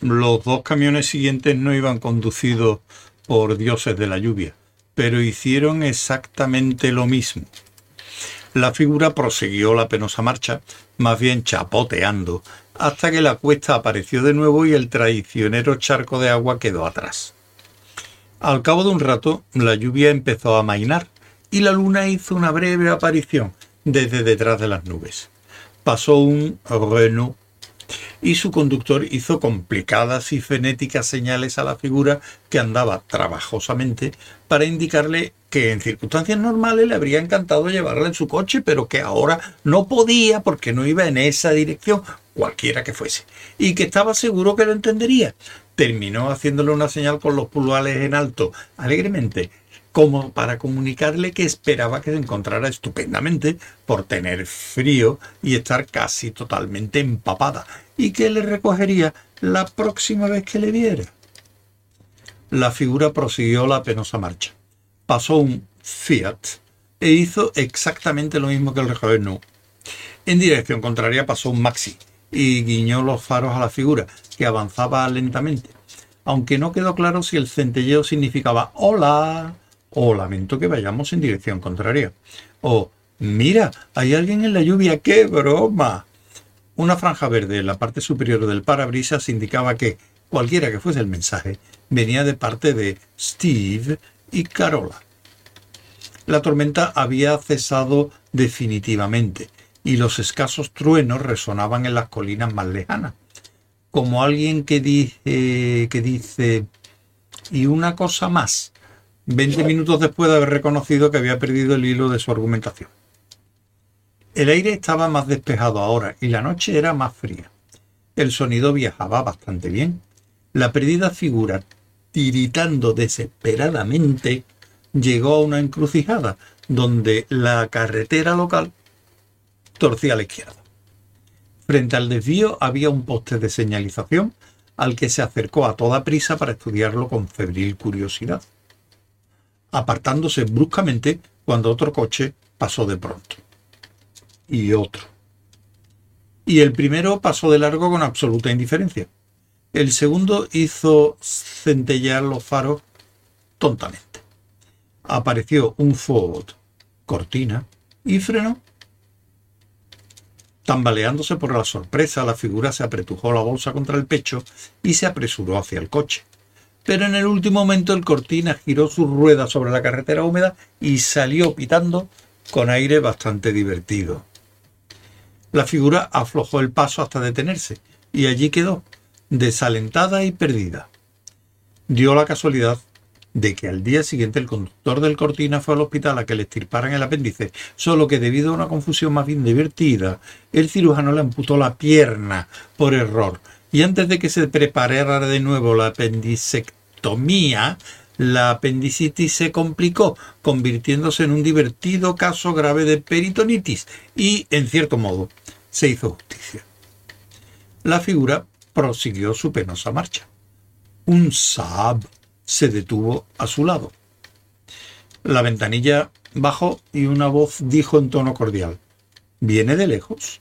Los dos camiones siguientes no iban conducidos por dioses de la lluvia, pero hicieron exactamente lo mismo. La figura prosiguió la penosa marcha, más bien chapoteando, hasta que la cuesta apareció de nuevo y el traicionero charco de agua quedó atrás. Al cabo de un rato, la lluvia empezó a mainar y la luna hizo una breve aparición desde detrás de las nubes. Pasó un Renault y su conductor hizo complicadas y fenéticas señales a la figura que andaba trabajosamente para indicarle que en circunstancias normales le habría encantado llevarla en su coche, pero que ahora no podía porque no iba en esa dirección, cualquiera que fuese, y que estaba seguro que lo entendería. Terminó haciéndole una señal con los pulgares en alto, alegremente, como para comunicarle que esperaba que se encontrara estupendamente por tener frío y estar casi totalmente empapada, y que le recogería la próxima vez que le viera. La figura prosiguió la penosa marcha. Pasó un Fiat e hizo exactamente lo mismo que el Renault. En dirección contraria pasó un Maxi y guiñó los faros a la figura, que avanzaba lentamente, aunque no quedó claro si el centelleo significaba hola o lamento que vayamos en dirección contraria. O mira, hay alguien en la lluvia, qué broma. Una franja verde en la parte superior del parabrisas indicaba que, cualquiera que fuese el mensaje, venía de parte de Steve y Carola. La tormenta había cesado definitivamente y los escasos truenos resonaban en las colinas más lejanas, como alguien que dice, que dice y una cosa más, 20 minutos después de haber reconocido que había perdido el hilo de su argumentación. El aire estaba más despejado ahora y la noche era más fría. El sonido viajaba bastante bien. La perdida figura, tiritando desesperadamente, llegó a una encrucijada donde la carretera local torcía a la izquierda. Frente al desvío había un poste de señalización al que se acercó a toda prisa para estudiarlo con febril curiosidad apartándose bruscamente cuando otro coche pasó de pronto. Y otro. Y el primero pasó de largo con absoluta indiferencia. El segundo hizo centellear los faros tontamente. Apareció un Ford Cortina y frenó. Tambaleándose por la sorpresa, la figura se apretujó la bolsa contra el pecho y se apresuró hacia el coche pero en el último momento el Cortina giró su rueda sobre la carretera húmeda y salió pitando con aire bastante divertido. La figura aflojó el paso hasta detenerse y allí quedó, desalentada y perdida. Dio la casualidad de que al día siguiente el conductor del Cortina fue al hospital a que le estirparan el apéndice, solo que debido a una confusión más bien divertida, el cirujano le amputó la pierna por error, y antes de que se preparara de nuevo la apendicectomía, la apendicitis se complicó, convirtiéndose en un divertido caso grave de peritonitis y, en cierto modo, se hizo justicia. La figura prosiguió su penosa marcha. Un Saab se detuvo a su lado. La ventanilla bajó y una voz dijo en tono cordial, ¿Viene de lejos?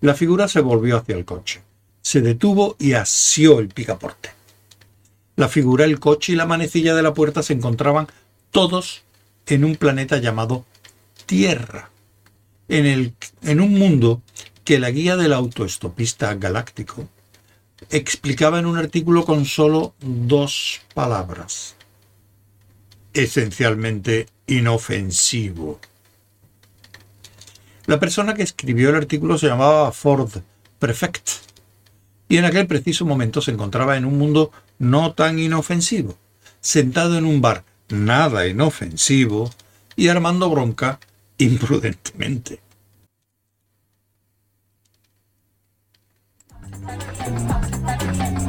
La figura se volvió hacia el coche se detuvo y asió el picaporte. La figura, el coche y la manecilla de la puerta se encontraban todos en un planeta llamado Tierra, en, el, en un mundo que la guía del autoestopista galáctico explicaba en un artículo con solo dos palabras. Esencialmente inofensivo. La persona que escribió el artículo se llamaba Ford Prefect y en aquel preciso momento se encontraba en un mundo no tan inofensivo, sentado en un bar nada inofensivo y armando bronca imprudentemente. Thank you.